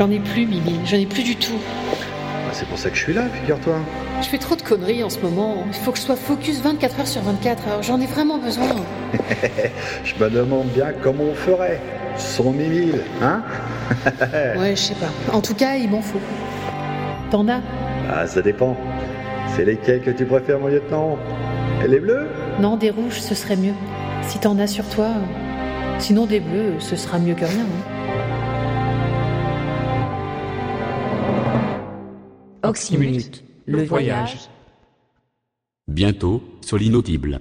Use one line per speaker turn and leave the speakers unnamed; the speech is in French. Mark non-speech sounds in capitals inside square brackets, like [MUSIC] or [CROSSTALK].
J'en ai plus, Mimi, j'en ai plus du tout.
Bah, c'est pour ça que je suis là, figure-toi.
Je fais trop de conneries en ce moment. Il faut que je sois focus 24 heures sur 24 heures. J'en ai vraiment besoin. [LAUGHS]
je me demande bien comment on ferait. Sans Mimi, hein [LAUGHS]
Ouais, je sais pas. En tout cas, il m'en faut. T'en as?
Ah, ça dépend. C'est lesquels que tu préfères, mon lieutenant? Et les bleus?
Non, des rouges, ce serait mieux. Si t'en as sur toi. Sinon, des bleus, ce sera mieux que rien. hein.
Oxymute, le voyage.
Bientôt, sur l'inaudible.